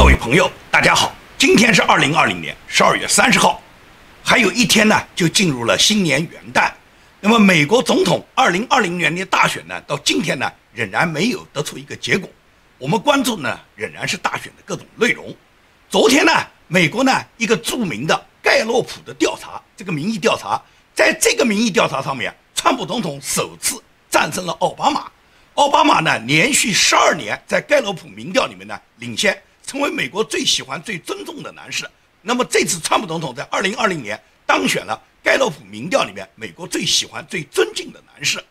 各位朋友，大家好，今天是二零二零年十二月三十号，还有一天呢，就进入了新年元旦。那么，美国总统二零二零年的大选呢，到今天呢，仍然没有得出一个结果。我们关注呢，仍然是大选的各种内容。昨天呢，美国呢一个著名的盖洛普的调查，这个民意调查，在这个民意调查上面，川普总统首次战胜了奥巴马。奥巴马呢，连续十二年在盖洛普民调里面呢领先，成为美国最喜欢、最尊重的男士。那么这次川普总统在二零二零年当选了盖洛普民调里面美国最喜欢、最尊敬的男士。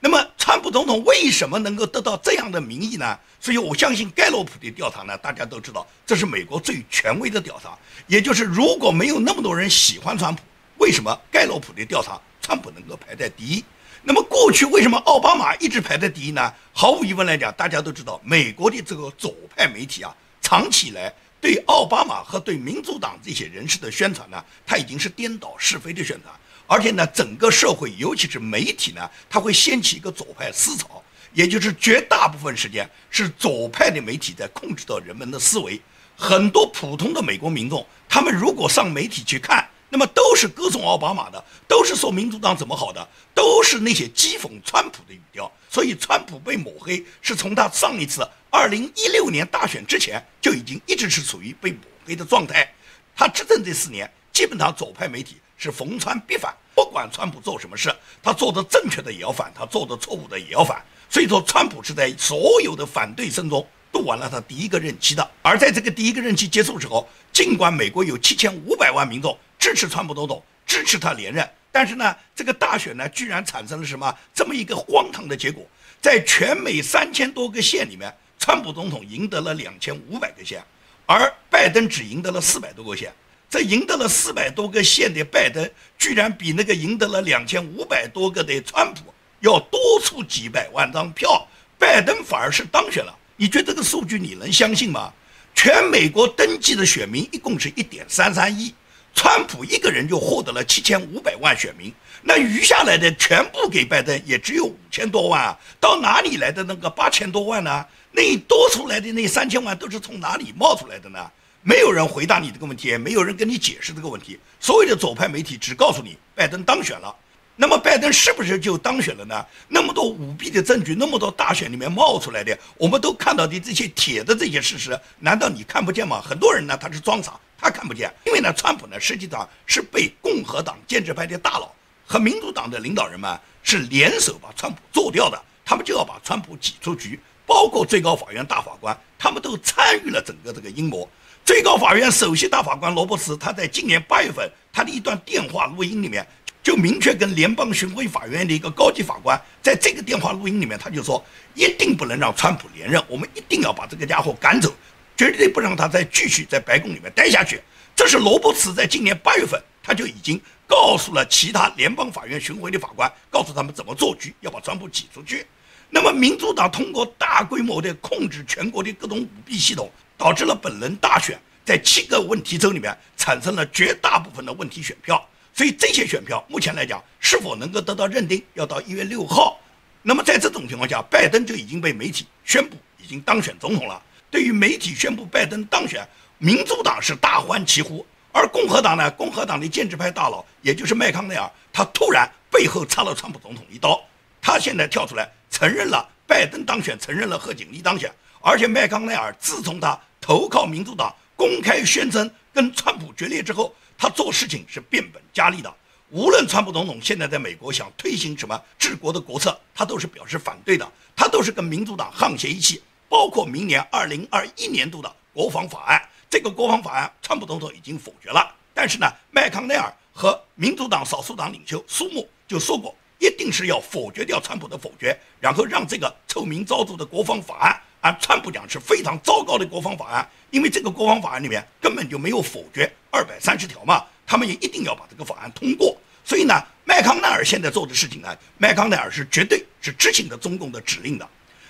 那么川普总统为什么能够得到这样的民意呢？所以我相信盖洛普的调查呢，大家都知道这是美国最权威的调查。也就是如果没有那么多人喜欢川普，为什么盖洛普的调查川普能够排在第一？那么过去为什么奥巴马一直排在第一呢？毫无疑问来讲，大家都知道美国的这个左派媒体啊，长期以来对奥巴马和对民主党这些人士的宣传呢，他已经是颠倒是非的宣传。而且呢，整个社会，尤其是媒体呢，它会掀起一个左派思潮，也就是绝大部分时间是左派的媒体在控制到人们的思维。很多普通的美国民众，他们如果上媒体去看，那么都是歌颂奥巴马的，都是说民主党怎么好的，都是那些讥讽川普的语调。所以，川普被抹黑是从他上一次二零一六年大选之前就已经一直是处于被抹黑的状态。他执政这四年，基本上左派媒体。是逢川必反，不管川普做什么事，他做的正确的也要反，他做的错误的也要反。所以说，川普是在所有的反对声中度完了他第一个任期的。而在这个第一个任期结束之后，尽管美国有七千五百万民众支持川普总统，支持他连任，但是呢，这个大选呢，居然产生了什么这么一个荒唐的结果？在全美三千多个县里面，川普总统赢得了两千五百个县，而拜登只赢得了四百多个县。这赢得了四百多个县的拜登，居然比那个赢得了两千五百多个的川普要多出几百万张票，拜登反而是当选了。你觉得这个数据你能相信吗？全美国登记的选民一共是一点三三亿，川普一个人就获得了七千五百万选民，那余下来的全部给拜登也只有五千多万啊，到哪里来的那个八千多万呢？那多出来的那三千万都是从哪里冒出来的呢？没有人回答你这个问题，也没有人跟你解释这个问题。所有的左派媒体只告诉你拜登当选了，那么拜登是不是就当选了呢？那么多舞弊的证据，那么多大选里面冒出来的，我们都看到的这些铁的这些事实，难道你看不见吗？很多人呢他是装傻，他看不见，因为呢，川普呢实际上是被共和党建制派的大佬和民主党的领导人们是联手把川普做掉的，他们就要把川普挤出局，包括最高法院大法官，他们都参与了整个这个阴谋。最高法院首席大法官罗伯茨，他在今年八月份，他的一段电话录音里面，就明确跟联邦巡回法院的一个高级法官，在这个电话录音里面，他就说，一定不能让川普连任，我们一定要把这个家伙赶走，绝对不让他再继续在白宫里面待下去。这是罗伯茨在今年八月份，他就已经告诉了其他联邦法院巡回的法官，告诉他们怎么做局，要把川普挤出去。那么，民主党通过大规模的控制全国的各种舞弊系统。导致了本轮大选在七个问题州里面产生了绝大部分的问题选票，所以这些选票目前来讲是否能够得到认定，要到一月六号。那么在这种情况下，拜登就已经被媒体宣布已经当选总统了。对于媒体宣布拜登当选，民主党是大欢其呼，而共和党呢，共和党的建制派大佬，也就是麦康奈尔，他突然背后插了川普总统一刀，他现在跳出来承认了拜登当选，承认了贺锦丽当选。而且麦康奈尔自从他投靠民主党、公开宣称跟川普决裂之后，他做事情是变本加厉的。无论川普总统现在在美国想推行什么治国的国策，他都是表示反对的，他都是跟民主党沆瀣一气。包括明年二零二一年度的国防法案，这个国防法案川普总统已经否决了，但是呢，麦康奈尔和民主党少数党领袖苏木就说过，一定是要否决掉川普的否决，然后让这个臭名昭著的国防法案。按川普讲是非常糟糕的国防法案，因为这个国防法案里面根本就没有否决二百三十条嘛，他们也一定要把这个法案通过。所以呢，麦康奈尔现在做的事情呢，麦康奈尔是绝对是执行的中共的指令的。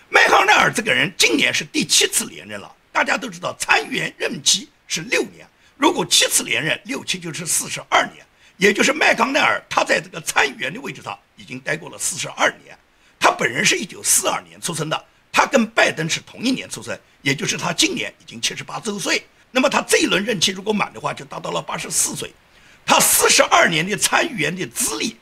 麦康奈尔这个人今年是第七次连任了，大家都知道参议员任期是六年，如果七次连任，六七就是四十二年，也就是麦康奈尔他在这个参议员的位置上已经待过了四十二年。他本人是一九四二年出生的。他跟拜登是同一年出生，也就是他今年已经七十八周岁。那么他这一轮任期如果满的话，就达到了八十四岁。他四十二年的参议员的资历，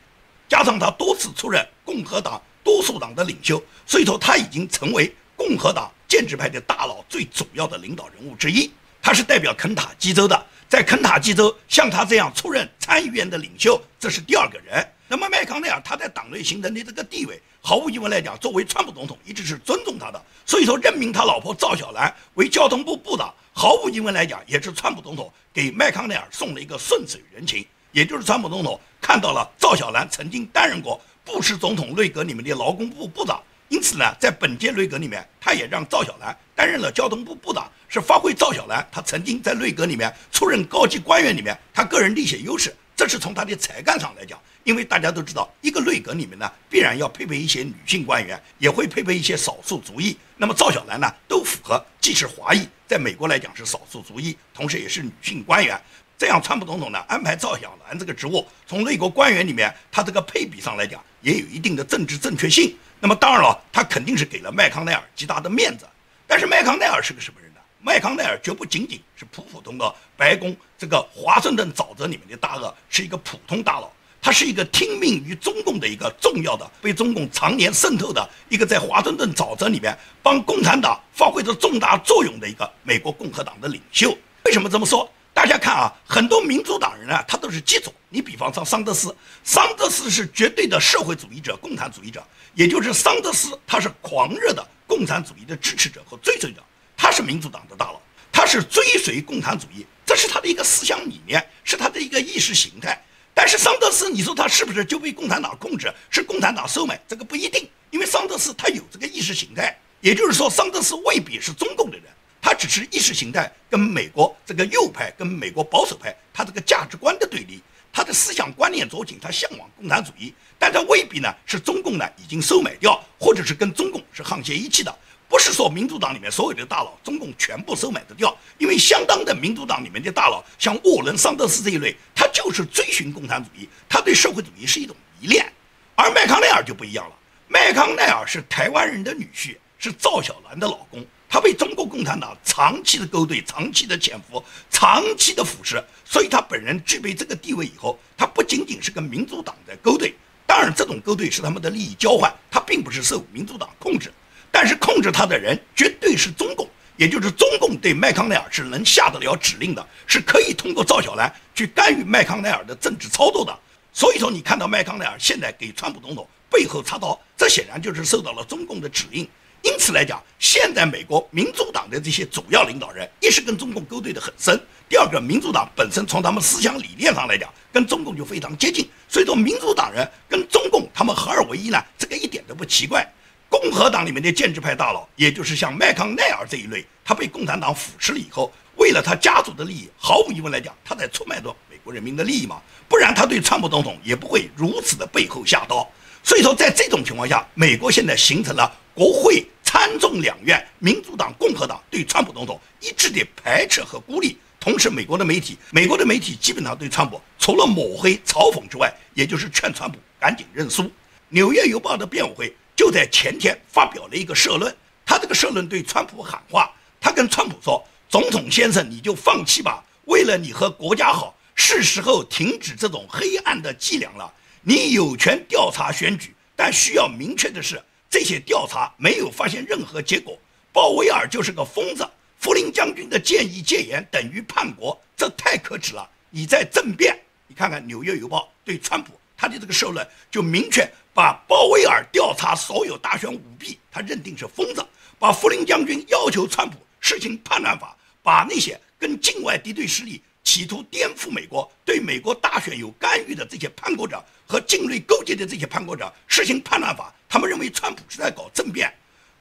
加上他多次出任共和党多数党的领袖，所以说他已经成为共和党建制派的大佬最主要的领导人物之一。他是代表肯塔基州的，在肯塔基州像他这样出任参议员的领袖，这是第二个人。那么麦康奈尔他在党内形成的这个地位，毫无疑问来讲，作为川普总统一直是尊重他的，所以说任命他老婆赵小兰为交通部部长，毫无疑问来讲，也是川普总统给麦康奈尔送了一个顺水人情。也就是川普总统看到了赵小兰曾经担任过布什总统内阁里面的劳工部部长，因此呢，在本届内阁里面，他也让赵小兰担任了交通部部长，是发挥赵小兰他曾经在内阁里面出任高级官员里面他个人的一些优势。这是从他的才干上来讲，因为大家都知道，一个内阁里面呢，必然要配备一些女性官员，也会配备一些少数族裔。那么赵小兰呢，都符合，既是华裔，在美国来讲是少数族裔，同时也是女性官员。这样，川普总统呢安排赵小兰这个职务，从内阁官员里面，他这个配比上来讲，也有一定的政治正确性。那么当然了，他肯定是给了麦康奈尔极大的面子。但是麦康奈尔是个什么人？麦康奈尔绝不仅仅是普普通的白宫这个华盛顿沼泽里面的大鳄，是一个普通大佬，他是一个听命于中共的一个重要的、被中共常年渗透的一个在华盛顿沼泽里面帮共产党发挥着重大作用的一个美国共和党的领袖。为什么这么说？大家看啊，很多民主党人啊，他都是极左。你比方说桑德斯，桑德斯是绝对的社会主义者、共产主义者，也就是桑德斯他是狂热的共产主义的支持者和追随者。是民主党的大佬，他是追随共产主义，这是他的一个思想理念，是他的一个意识形态。但是桑德斯，你说他是不是就被共产党控制，是共产党收买？这个不一定，因为桑德斯他有这个意识形态，也就是说，桑德斯未必是中共的人，他只是意识形态跟美国这个右派跟美国保守派他这个价值观的对立，他的思想观念左倾，他向往共产主义，但他未必呢是中共呢已经收买掉，或者是跟中共是沆瀣一气的。不是说民主党里面所有的大佬，中共全部收买得掉，因为相当的民主党里面的大佬，像沃伦、桑德斯这一类，他就是追寻共产主义，他对社会主义是一种迷恋。而麦康奈尔就不一样了，麦康奈尔是台湾人的女婿，是赵小兰的老公，他被中国共产党长期的勾兑、长期的潜伏、长期的腐蚀，所以他本人具备这个地位以后，他不仅仅是跟民主党在勾兑，当然这种勾兑是他们的利益交换，他并不是受民主党控制。但是控制他的人绝对是中共，也就是中共对麦康奈尔是能下得了指令的，是可以通过赵小兰去干预麦康奈尔的政治操作的。所以说，你看到麦康奈尔现在给川普总统背后插刀，这显然就是受到了中共的指令。因此来讲，现在美国民主党的这些主要领导人，一是跟中共勾兑的很深；第二个，民主党本身从他们思想理念上来讲，跟中共就非常接近。所以说，民主党人跟中共他们合二为一呢，这个一点都不奇怪。共和党里面的建制派大佬，也就是像麦康奈尔这一类，他被共产党腐蚀了以后，为了他家族的利益，毫无疑问来讲，他在出卖着美国人民的利益嘛，不然他对川普总统也不会如此的背后下刀。所以说，在这种情况下，美国现在形成了国会参众两院民主党、共和党对川普总统一致的排斥和孤立。同时，美国的媒体，美国的媒体基本上对川普除了抹黑、嘲讽之外，也就是劝川普赶紧认输。纽约邮报的辩护会。就在前天发表了一个社论，他这个社论对川普喊话，他跟川普说：“总统先生，你就放弃吧，为了你和国家好，是时候停止这种黑暗的伎俩了。你有权调查选举，但需要明确的是，这些调查没有发现任何结果。鲍威尔就是个疯子，福林将军的建议戒严等于叛国，这太可耻了。你在政变，你看看《纽约邮报》对川普他的这个社论就明确。”把鲍威尔调查所有大选舞弊，他认定是疯子；把福林将军要求川普实行叛乱法，把那些跟境外敌对势力企图颠覆美国、对美国大选有干预的这些叛国者和境内勾结的这些叛国者实行叛乱法。他们认为川普是在搞政变，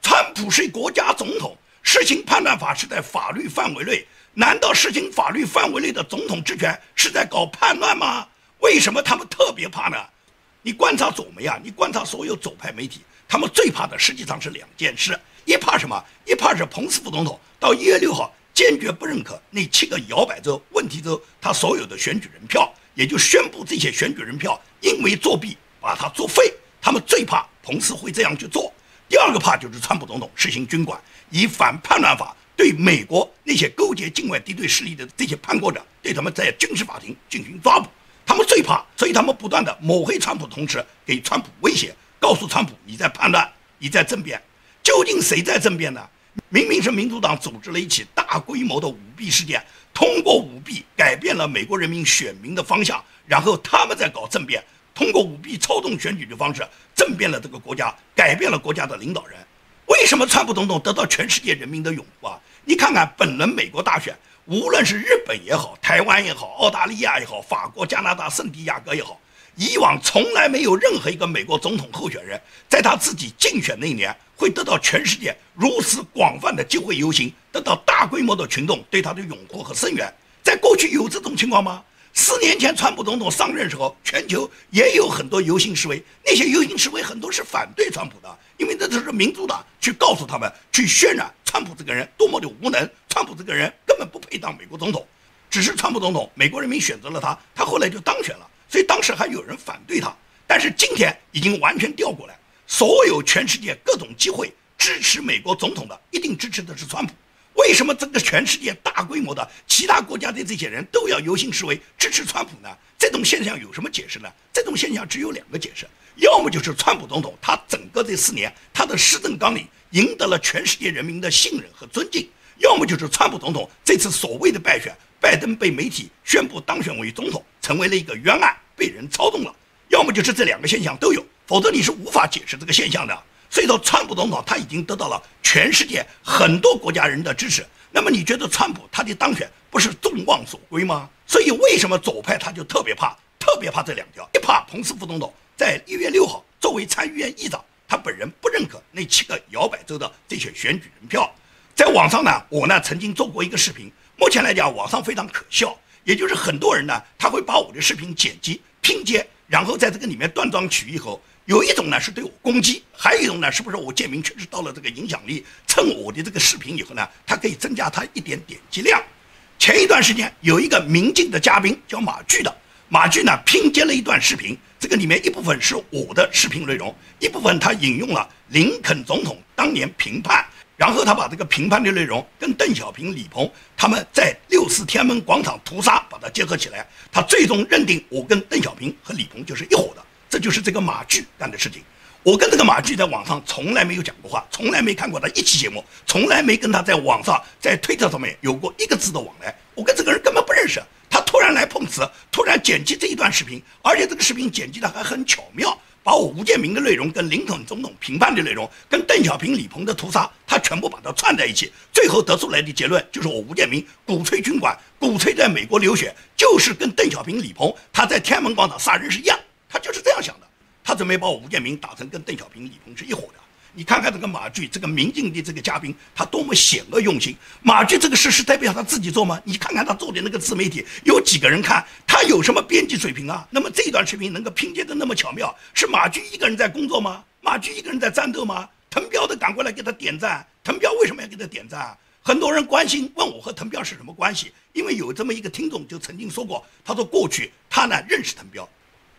川普是国家总统，实行叛乱法是在法律范围内。难道实行法律范围内的总统职权是在搞叛乱吗？为什么他们特别怕呢？你观察左媒啊，你观察所有左派媒体，他们最怕的实际上是两件事：一怕什么？一怕是彭斯副总统到一月六号坚决不认可那七个摇摆州、问题州他所有的选举人票，也就宣布这些选举人票因为作弊把他作废。他们最怕彭斯会这样去做。第二个怕就是川普总统实行军管，以反叛乱法对美国那些勾结境外敌对势力的这些叛国者，对他们在军事法庭进行抓捕。他们最怕，所以他们不断的抹黑川普，同时给川普威胁，告诉川普你在叛乱，你在政变。究竟谁在政变呢？明明是民主党组织了一起大规模的舞弊事件，通过舞弊改变了美国人民选民的方向，然后他们在搞政变。通过舞弊操纵选举的方式政变了这个国家，改变了国家的领导人。为什么川普总统得到全世界人民的拥护啊？你看看本轮美国大选，无论是日本也好，台湾也好，澳大利亚也好，法国、加拿大、圣地亚哥也好，以往从来没有任何一个美国总统候选人在他自己竞选那一年会得到全世界如此广泛的机会游行，得到大规模的群众对他的拥护和声援。在过去有这种情况吗？四年前，川普总统上任时候，全球也有很多游行示威。那些游行示威很多是反对川普的，因为那都是民主党去告诉他们，去渲染川普这个人多么的无能，川普这个人根本不配当美国总统。只是川普总统，美国人民选择了他，他后来就当选了。所以当时还有人反对他，但是今天已经完全调过来，所有全世界各种机会支持美国总统的，一定支持的是川普。为什么整个全世界大规模的其他国家的这些人都要游行示威支持川普呢？这种现象有什么解释呢？这种现象只有两个解释：要么就是川普总统他整个这四年他的施政纲领赢得了全世界人民的信任和尊敬；要么就是川普总统这次所谓的败选，拜登被媒体宣布当选为总统，成为了一个冤案，被人操纵了；要么就是这两个现象都有，否则你是无法解释这个现象的。所以说，川普总统他已经得到了全世界很多国家人的支持。那么，你觉得川普他的当选不是众望所归吗？所以，为什么左派他就特别怕，特别怕这两条？一怕彭斯副总统在一月六号作为参议院议长，他本人不认可那七个摇摆州的这些选举人票。在网上呢，我呢曾经做过一个视频，目前来讲网上非常可笑，也就是很多人呢他会把我的视频剪辑拼接，然后在这个里面断章取义后。有一种呢是对我攻击，还有一种呢是不是我建明确实到了这个影响力，蹭我的这个视频以后呢，它可以增加他一点点击量。前一段时间有一个民进的嘉宾叫马巨的，马巨呢拼接了一段视频，这个里面一部分是我的视频内容，一部分他引用了林肯总统当年评判，然后他把这个评判的内容跟邓小平、李鹏他们在六四天安门广场屠杀把它结合起来，他最终认定我跟邓小平和李鹏就是一伙的。这就是这个马巨干的事情。我跟这个马巨在网上从来没有讲过话，从来没看过他一期节目，从来没跟他在网上在推特上面有过一个字的往来。我跟这个人根本不认识。突然来碰瓷，突然剪辑这一段视频，而且这个视频剪辑的还很巧妙，把我吴建民的内容跟林肯总统评判的内容，跟邓小平、李鹏的屠杀，他全部把它串在一起，最后得出来的结论就是我吴建民鼓吹军管，鼓吹在美国留学，就是跟邓小平、李鹏他在天安门广场杀人是一样。他就是这样想的，他准备把我吴建民打成跟邓小平、李鹏是一伙的。你看看这个马巨，这个民进的这个嘉宾，他多么险恶用心。马巨这个事是代表他自己做吗？你看看他做的那个自媒体，有几个人看？他有什么编辑水平啊？那么这段视频能够拼接的那么巧妙，是马巨一个人在工作吗？马巨一个人在战斗吗？滕彪都赶过来给他点赞。滕彪为什么要给他点赞？很多人关心问我和滕彪是什么关系？因为有这么一个听众就曾经说过，他说过去他呢认识滕彪。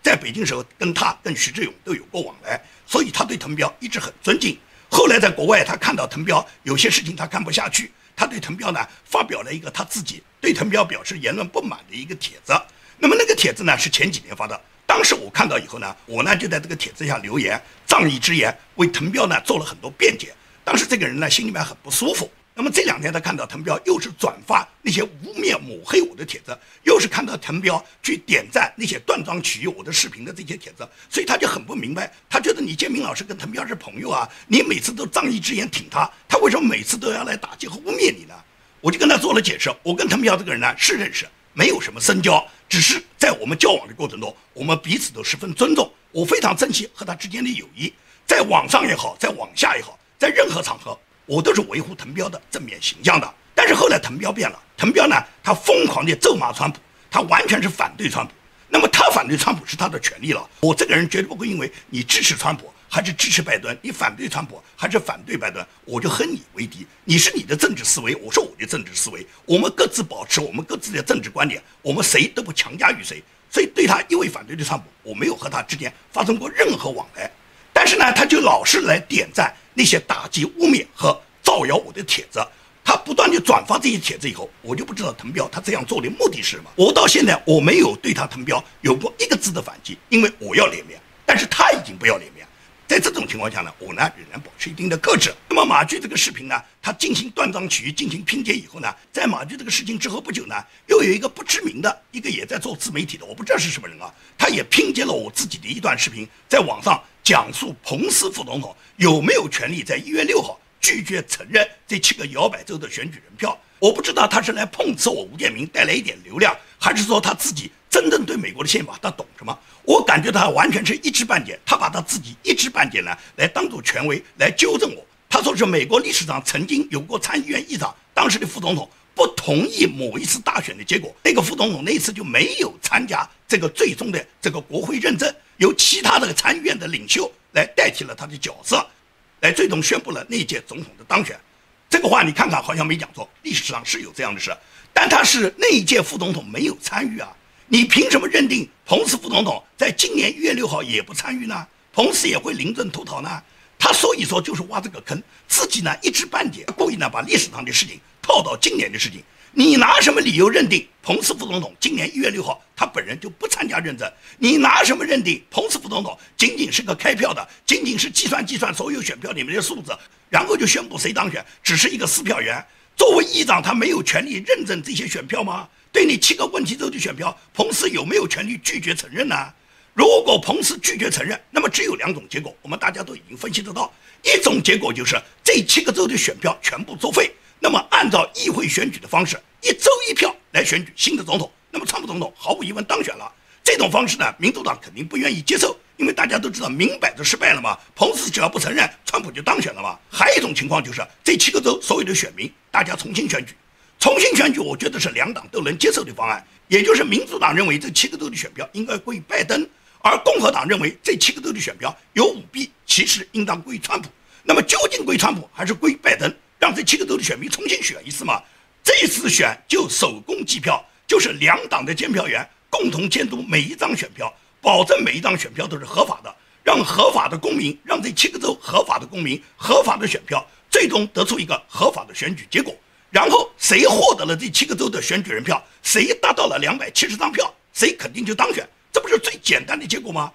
在北京时候，跟他跟徐志勇都有过往来，所以他对滕彪一直很尊敬。后来在国外，他看到滕彪有些事情他看不下去，他对滕彪呢发表了一个他自己对滕彪表示言论不满的一个帖子。那么那个帖子呢是前几年发的，当时我看到以后呢，我呢就在这个帖子下留言，仗义直言，为滕彪呢做了很多辩解。当时这个人呢心里面很不舒服。那么这两天他看到滕彪又是转发那些污蔑抹黑我的帖子，又是看到滕彪去点赞那些断章取义我的视频的这些帖子，所以他就很不明白，他觉得你建明老师跟滕彪是朋友啊，你每次都仗义直言挺他，他为什么每次都要来打击和污蔑你呢？我就跟他做了解释，我跟滕彪这个人呢是认识，没有什么深交，只是在我们交往的过程中，我们彼此都十分尊重，我非常珍惜和他之间的友谊，在网上也好，在网下也好，在任何场合。我都是维护滕彪的正面形象的，但是后来滕彪变了，滕彪呢，他疯狂地咒骂川普，他完全是反对川普。那么他反对川普是他的权利了，我这个人绝对不会因为你支持川普还是支持拜登，你反对川普还是反对拜登，我就和你为敌。你是你的政治思维，我是我的政治思维，我们各自保持我们各自的政治观点，我们谁都不强加于谁。所以对他一味反对的川普，我没有和他之间发生过任何往来。但是呢，他就老是来点赞。那些打击、污蔑和造谣我的帖子。他不断地转发这些帖子以后，我就不知道滕彪他这样做的目的是什么。我到现在我没有对他滕彪有过一个字的反击，因为我要脸面，但是他已经不要脸面。在这种情况下呢，我呢仍然保持一定的克制。那么马驹这个视频呢，他进行断章取义、进行拼接以后呢，在马驹这个事情之后不久呢，又有一个不知名的一个也在做自媒体的，我不知道是什么人啊，他也拼接了我自己的一段视频，在网上讲述彭斯副总统有没有权利在一月六号。拒绝承认这七个摇摆州的选举人票，我不知道他是来碰瓷我吴建民带来一点流量，还是说他自己真正对美国的宪法他懂什么？我感觉他完全是一知半解，他把他自己一知半解呢来当做权威来纠正我。他说是美国历史上曾经有过参议院议长，当时的副总统不同意某一次大选的结果，那个副总统那次就没有参加这个最终的这个国会认证，由其他的参议院的领袖来代替了他的角色。来最终宣布了那届总统的当选，这个话你看看好像没讲错，历史上是有这样的事，但他是那一届副总统没有参与啊，你凭什么认定彭斯副总统在今年一月六号也不参与呢？彭斯也会临阵脱逃呢？他所以说就是挖这个坑，自己呢一知半解，故意呢把历史上的事情套到今年的事情。你拿什么理由认定彭斯副总统今年一月六号他本人就不参加认证？你拿什么认定彭斯副总统仅仅是个开票的，仅仅是计算计算所有选票里面的数字，然后就宣布谁当选，只是一个撕票员？作为议长，他没有权利认证这些选票吗？对你七个问题州的选票，彭斯有没有权利拒绝承认呢？如果彭斯拒绝承认，那么只有两种结果，我们大家都已经分析得到，一种结果就是这七个州的选票全部作废。那么，按照议会选举的方式，一周一票来选举新的总统，那么川普总统毫无疑问当选了。这种方式呢，民主党肯定不愿意接受，因为大家都知道明摆着失败了嘛。彭斯只要不承认，川普就当选了嘛。还有一种情况就是，这七个州所有的选民，大家重新选举，重新选举，我觉得是两党都能接受的方案。也就是民主党认为这七个州的选票应该归拜登，而共和党认为这七个州的选票有舞弊，其实应当归川普。那么究竟归川普还是归拜登？让这七个州的选民重新选一次嘛？这一次选就手工计票，就是两党的监票员共同监督每一张选票，保证每一张选票都是合法的，让合法的公民，让这七个州合法的公民合法的选票，最终得出一个合法的选举结果。然后谁获得了这七个州的选举人票，谁达到了两百七十张票，谁肯定就当选。这不是最简单的结果吗？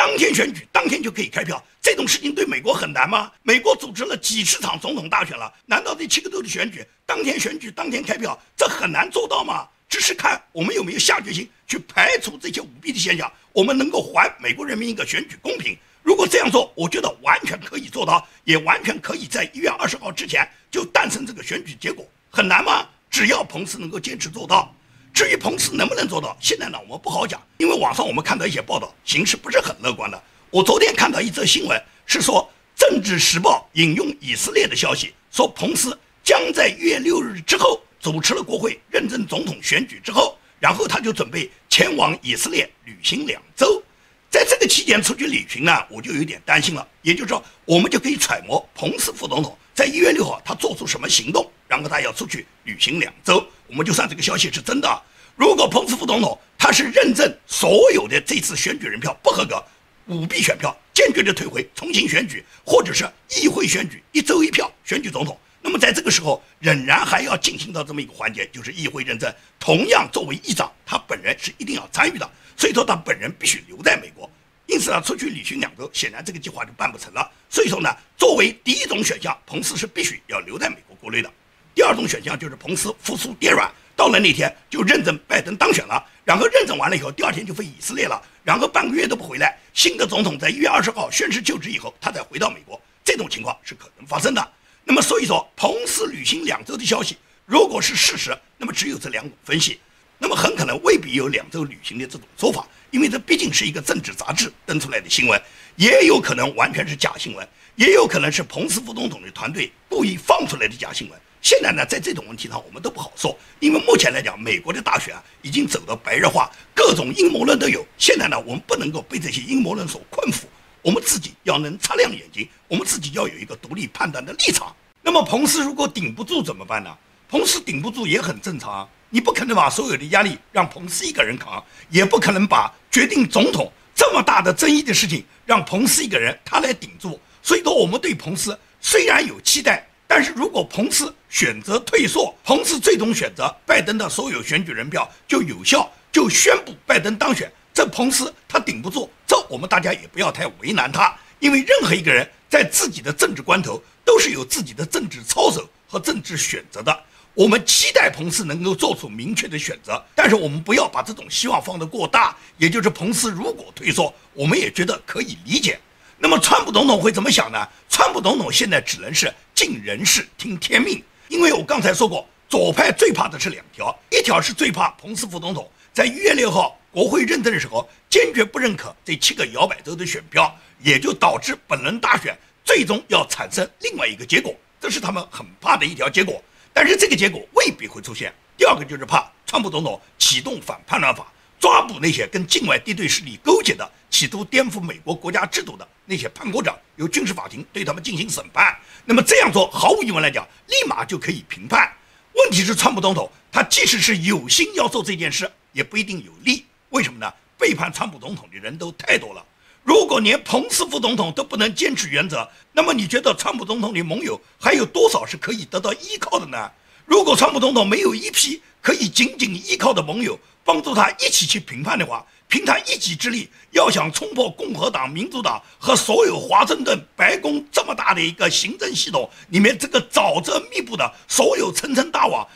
当天选举，当天就可以开票，这种事情对美国很难吗？美国组织了几十场总统大选了，难道这七个州的选举当天选举，当天开票，这很难做到吗？只是看我们有没有下决心去排除这些舞弊的现象，我们能够还美国人民一个选举公平。如果这样做，我觉得完全可以做到，也完全可以在一月二十号之前就诞生这个选举结果。很难吗？只要彭斯能够坚持做到。至于彭斯能不能做到，现在呢我们不好讲，因为网上我们看到一些报道，形势不是很乐观的。我昨天看到一则新闻，是说《政治时报》引用以色列的消息，说彭斯将在一月六日之后主持了国会认证总统选举之后，然后他就准备前往以色列旅行两周，在这个期间出去旅行呢，我就有点担心了。也就是说，我们就可以揣摩彭斯副总统在一月六号他做出什么行动，然后他要出去旅行两周。我们就算这个消息是真的，如果彭斯副总统他是认证所有的这次选举人票不合格、舞弊选票，坚决的退回、重新选举，或者是议会选举一周一票选举总统，那么在这个时候仍然还要进行到这么一个环节，就是议会认证。同样，作为议长，他本人是一定要参与的，所以说他本人必须留在美国。因此呢，出去旅行两周，显然这个计划就办不成了。所以说呢，作为第一种选项，彭斯是必须要留在美国国内的。第二种选项就是彭斯复苏跌软，到了那天就认证拜登当选了，然后认证完了以后，第二天就飞以色列了，然后半个月都不回来。新的总统在一月二十号宣誓就职以后，他再回到美国，这种情况是可能发生的。那么，所以说彭斯旅行两周的消息，如果是事实，那么只有这两种分析，那么很可能未必有两周旅行的这种说法，因为这毕竟是一个政治杂志登出来的新闻，也有可能完全是假新闻，也有可能是彭斯副总统的团队故意放出来的假新闻。现在呢，在这种问题上，我们都不好说，因为目前来讲，美国的大选啊，已经走到白热化，各种阴谋论都有。现在呢，我们不能够被这些阴谋论所困缚，我们自己要能擦亮眼睛，我们自己要有一个独立判断的立场。那么，彭斯如果顶不住怎么办呢？彭斯顶不住也很正常，你不可能把所有的压力让彭斯一个人扛，也不可能把决定总统这么大的争议的事情让彭斯一个人他来顶住。所以说，我们对彭斯。虽然有期待，但是如果彭斯选择退缩，彭斯最终选择拜登的所有选举人票就有效，就宣布拜登当选。这彭斯他顶不住，这我们大家也不要太为难他，因为任何一个人在自己的政治关头都是有自己的政治操守和政治选择的。我们期待彭斯能够做出明确的选择，但是我们不要把这种希望放得过大。也就是彭斯如果退缩，我们也觉得可以理解。那么川普总统会怎么想呢？川普总统现在只能是尽人事听天命，因为我刚才说过，左派最怕的是两条，一条是最怕彭斯副总统在一月六号国会认证的时候坚决不认可这七个摇摆州的选票，也就导致本轮大选最终要产生另外一个结果，这是他们很怕的一条结果。但是这个结果未必会出现。第二个就是怕川普总统启动反叛乱法，抓捕那些跟境外敌对势力勾结的、企图颠覆美国国家制度的那些叛国者，由军事法庭对他们进行审判。那么这样做，毫无疑问来讲，立马就可以平判。问题是，川普总统他即使是有心要做这件事，也不一定有利。为什么呢？背叛川普总统的人都太多了。如果连彭斯副总统都不能坚持原则，那么你觉得川普总统的盟友还有多少是可以得到依靠的呢？如果川普总统没有一批可以紧紧依靠的盟友帮助他一起去评判的话，凭他一己之力要想冲破共和党、民主党和所有华盛顿白宫这么大的一个行政系统里面这个沼泽密布的所有层层大网，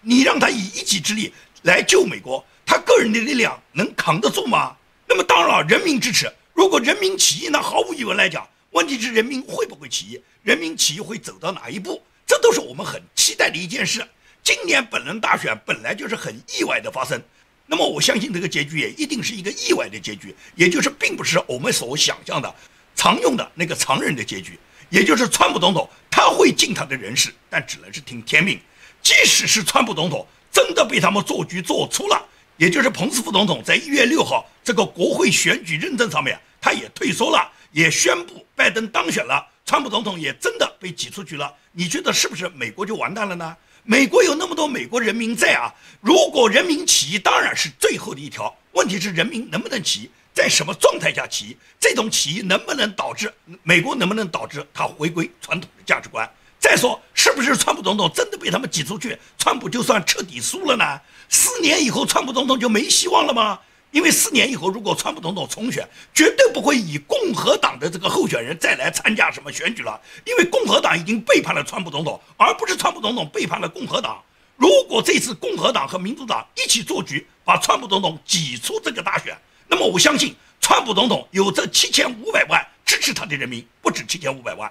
你让他以一己之力来救美国，他个人的力量能扛得住吗？那么当然了，人民支持。如果人民起义，那毫无疑问来讲，问题是人民会不会起义？人民起义会走到哪一步？这都是我们很期待的一件事。今年本轮大选本来就是很意外的发生，那么我相信这个结局也一定是一个意外的结局，也就是并不是我们所想象的常用的那个常人的结局。也就是川普总统他会尽他的人事，但只能是听天命。即使是川普总统真的被他们做局做出了，也就是彭斯副总统在一月六号这个国会选举认证上面。他也退缩了，也宣布拜登当选了，川普总统也真的被挤出局了。你觉得是不是美国就完蛋了呢？美国有那么多美国人民在啊，如果人民起义当然是最后的一条。问题是人民能不能起义，在什么状态下起义？这种起义能不能导致美国能不能导致他回归传统的价值观？再说，是不是川普总统真的被他们挤出去，川普就算彻底输了呢？四年以后，川普总统就没希望了吗？因为四年以后，如果川普总统重选，绝对不会以共和党的这个候选人再来参加什么选举了。因为共和党已经背叛了川普总统，而不是川普总统背叛了共和党。如果这次共和党和民主党一起做局，把川普总统挤出这个大选，那么我相信川普总统有这七千五百万支持他的人民，不止七千五百万，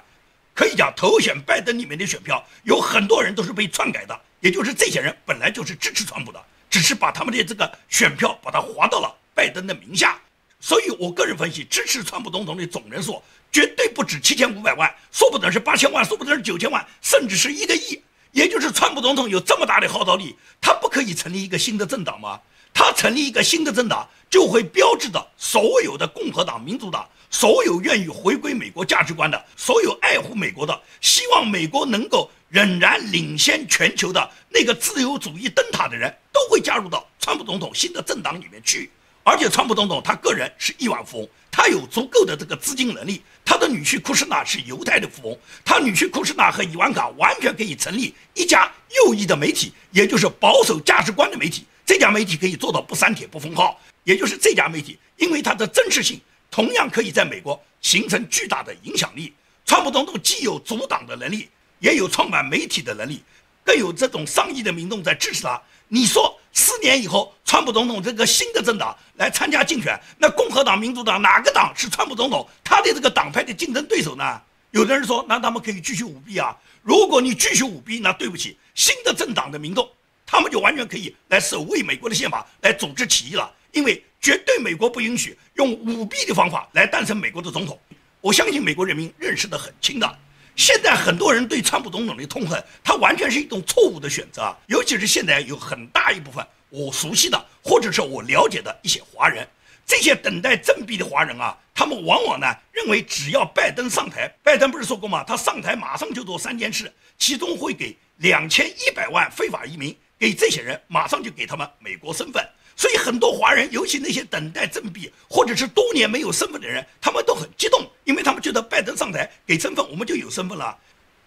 可以讲投选拜登里面的选票有很多人都是被篡改的，也就是这些人本来就是支持川普的。只是把他们的这个选票把它划到了拜登的名下，所以我个人分析，支持川普总统的总人数绝对不止七千五百万，说不准是八千万，说不准是九千万，甚至是一个亿。也就是川普总统有这么大的号召力，他不可以成立一个新的政党吗？他成立一个新的政党，就会标志着所有的共和党、民主党，所有愿意回归美国价值观的，所有爱护美国的，希望美国能够。仍然领先全球的那个自由主义灯塔的人，都会加入到川普总统新的政党里面去。而且，川普总统他个人是亿万富翁，他有足够的这个资金能力。他的女婿库什纳是犹太的富翁，他女婿库什纳和伊万卡完全可以成立一家右翼的媒体，也就是保守价值观的媒体。这家媒体可以做到不删帖不封号，也就是这家媒体，因为它的真实性，同样可以在美国形成巨大的影响力。川普总统既有阻挡的能力。也有创办媒体的能力，更有这种上亿的民众在支持他。你说四年以后，川普总统这个新的政党来参加竞选，那共和党、民主党哪个党是川普总统他的这个党派的竞争对手呢？有的人说，那他们可以继续舞弊啊。如果你继续舞弊，那对不起，新的政党的民众，他们就完全可以来守卫美国的宪法，来组织起义了。因为绝对美国不允许用舞弊的方法来诞生美国的总统。我相信美国人民认识得很清的。现在很多人对川普总统的痛恨，他完全是一种错误的选择。尤其是现在有很大一部分我熟悉的或者是我了解的一些华人，这些等待振臂的华人啊，他们往往呢认为只要拜登上台，拜登不是说过吗？他上台马上就做三件事，其中会给两千一百万非法移民，给这些人马上就给他们美国身份。所以很多华人，尤其那些等待振臂或者是多年没有身份的人，他们都很激动，因为他们觉得拜登上台给身份，我们就有身份了。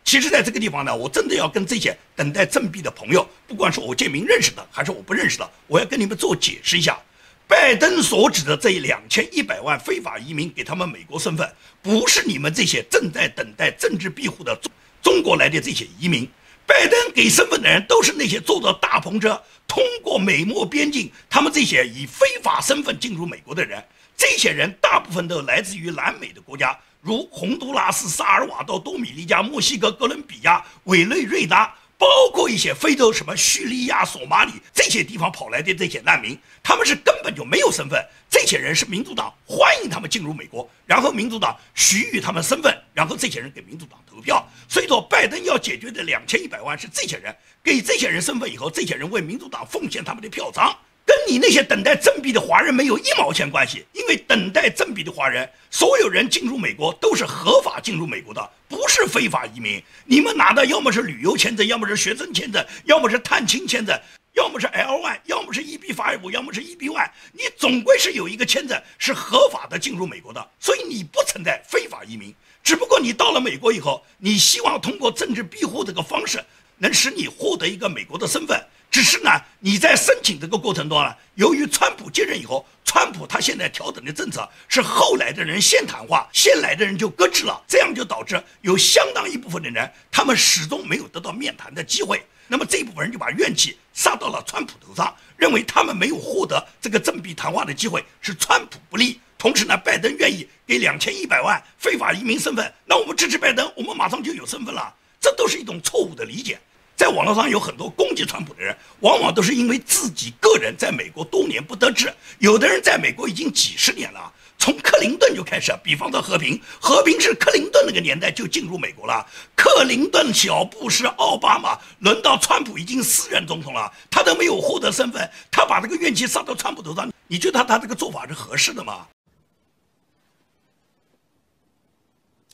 其实，在这个地方呢，我真的要跟这些等待振臂的朋友，不管是我建明认识的，还是我不认识的，我要跟你们做解释一下。拜登所指的这两千一百万非法移民给他们美国身份，不是你们这些正在等待政治庇护的中中国来的这些移民。拜登给身份的人都是那些坐着大篷车通过美墨边境，他们这些以非法身份进入美国的人。这些人大部分都来自于南美的国家，如洪都拉斯、萨尔瓦多、多米尼加、墨西哥、哥伦比亚、委内瑞拉。包括一些非洲什么叙利亚、索马里这些地方跑来的这些难民，他们是根本就没有身份。这些人是民主党欢迎他们进入美国，然后民主党许予他们身份，然后这些人给民主党投票。所以说，拜登要解决的两千一百万是这些人给这些人身份以后，这些人为民主党奉献他们的票仓。跟你那些等待政币的华人没有一毛钱关系，因为等待政币的华人，所有人进入美国都是合法进入美国的，不是非法移民。你们拿的要么是旅游签证，要么是学生签证，要么是探亲签证，要么是 L one，要么是 EB five，要么是 E B Y，。你总归是有一个签证是合法的进入美国的，所以你不存在非法移民。只不过你到了美国以后，你希望通过政治庇护这个方式，能使你获得一个美国的身份。只是呢，你在申请这个过程中呢，由于川普接任以后，川普他现在调整的政策是后来的人先谈话，先来的人就搁置了，这样就导致有相当一部分的人，他们始终没有得到面谈的机会。那么这一部分人就把怨气撒到了川普头上，认为他们没有获得这个正币谈话的机会是川普不利。同时呢，拜登愿意给两千一百万非法移民身份，那我们支持拜登，我们马上就有身份了。这都是一种错误的理解。在网络上有很多攻击川普的人，往往都是因为自己个人在美国多年不得志。有的人在美国已经几十年了，从克林顿就开始。比方说和平，和平是克林顿那个年代就进入美国了。克林顿、小布什、奥巴马，轮到川普已经四任总统了，他都没有获得身份，他把这个怨气撒到川普头上，你觉得他这个做法是合适的吗？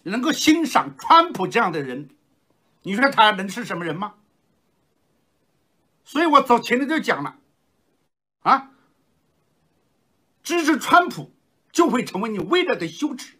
能够欣赏川普这样的人，你说他能是什么人吗？所以我早前面就讲了，啊，支持川普就会成为你未来的羞耻。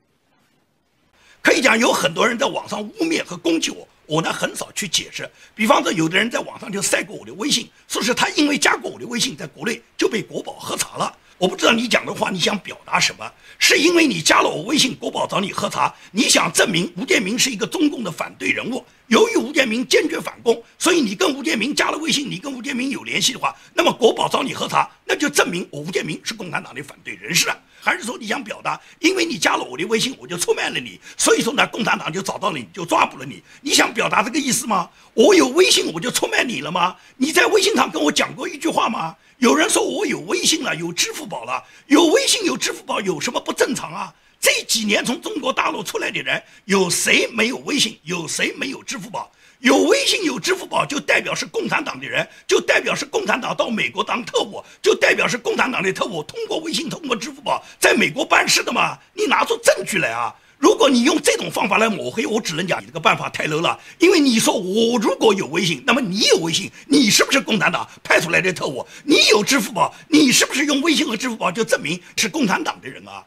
可以讲有很多人在网上污蔑和攻击我，我呢很少去解释。比方说，有的人在网上就晒过我的微信，说是他因为加过我的微信，在国内就被国宝喝茶了。我不知道你讲的话你想表达什么？是因为你加了我微信，国宝找你喝茶，你想证明吴建民是一个中共的反对人物？由于吴建民坚决反共，所以你跟吴建民加了微信，你跟吴建民有联系的话，那么国宝找你喝茶，那就证明我吴建民是共产党的反对人士啊。还是说你想表达，因为你加了我的微信，我就出卖了你，所以说呢，共产党就找到了你，就抓捕了你？你想表达这个意思吗？我有微信我就出卖你了吗？你在微信上跟我讲过一句话吗？有人说我有微信了，有支付宝了，有微信有支付宝有什么不正常啊？这几年从中国大陆出来的人，有谁没有微信？有谁没有支付宝？有微信有支付宝就代表是共产党的人，就代表是共产党到美国当特务，就代表是共产党的特务通过微信、通过支付宝在美国办事的吗？你拿出证据来啊！如果你用这种方法来抹黑，我只能讲你这个办法太 low 了。因为你说我如果有微信，那么你有微信，你是不是共产党派出来的特务？你有支付宝，你是不是用微信和支付宝就证明是共产党的人啊？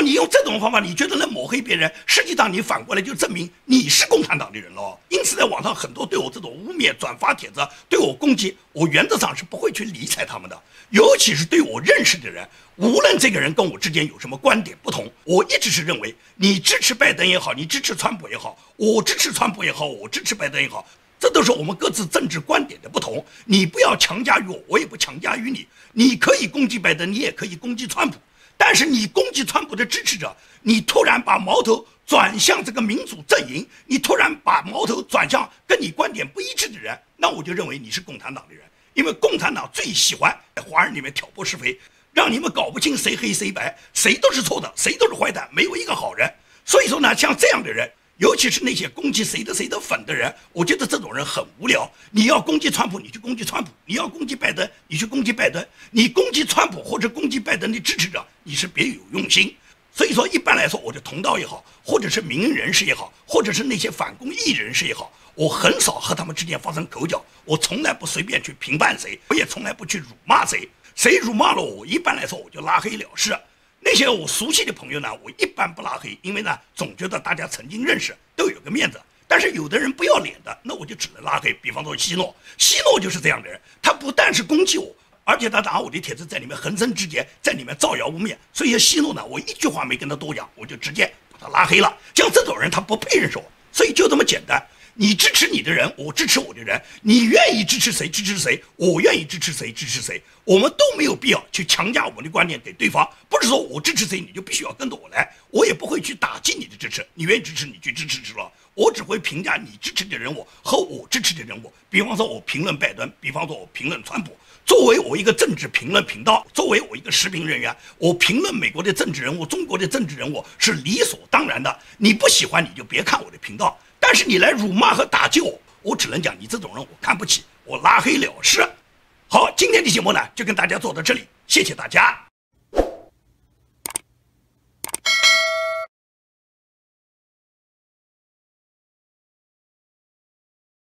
你用这种方法，你觉得能抹黑别人，实际上你反过来就证明你是共产党的人了。因此，在网上很多对我这种污蔑、转发帖子、对我攻击，我原则上是不会去理睬他们的。尤其是对我认识的人，无论这个人跟我之间有什么观点不同，我一直是认为，你支持拜登也好，你支持川普也好，我支持川普也好，我支持拜登也好，这都是我们各自政治观点的不同。你不要强加于我，我也不强加于你。你可以攻击拜登，你也可以攻击川普。但是你攻击川普的支持者，你突然把矛头转向这个民主阵营，你突然把矛头转向跟你观点不一致的人，那我就认为你是共产党的人，因为共产党最喜欢在华人里面挑拨是非，让你们搞不清谁黑谁白，谁都是错的，谁都是坏蛋，没有一个好人。所以说呢，像这样的人。尤其是那些攻击谁的谁的粉的人，我觉得这种人很无聊。你要攻击川普，你去攻击川普；你要攻击拜登，你去攻击拜登。你攻击川普或者攻击拜登的支持者，你是别有用心。所以说，一般来说，我的同道也好，或者是名人士也好，或者是那些反公益人士也好，我很少和他们之间发生口角。我从来不随便去评判谁，我也从来不去辱骂谁。谁辱骂了我，一般来说我就拉黑了事。那些我熟悉的朋友呢，我一般不拉黑，因为呢，总觉得大家曾经认识，都有个面子。但是有的人不要脸的，那我就只能拉黑。比方说希诺，希诺就是这样的人，他不但是攻击我，而且他拿我的帖子在里面横生枝节，在里面造谣污蔑。所以希诺呢，我一句话没跟他多讲，我就直接把他拉黑了。像这种人，他不配认识我，所以就这么简单。你支持你的人，我支持我的人。你愿意支持谁支持谁，我愿意支持谁支持谁。我们都没有必要去强加我们的观念给对方。不是说我支持谁，你就必须要跟着我来。我也不会去打击你的支持。你愿意支持，你去支持支了。我只会评价你支持的人物和我支持的人物。比方说，我评论拜登，比方说，我评论川普。作为我一个政治评论频道，作为我一个时评人员，我评论美国的政治人物、中国的政治人物是理所当然的。你不喜欢，你就别看我的频道。但是你来辱骂和打击我，我只能讲你这种人我看不起，我拉黑了事。好，今天的节目呢就跟大家做到这里，谢谢大家。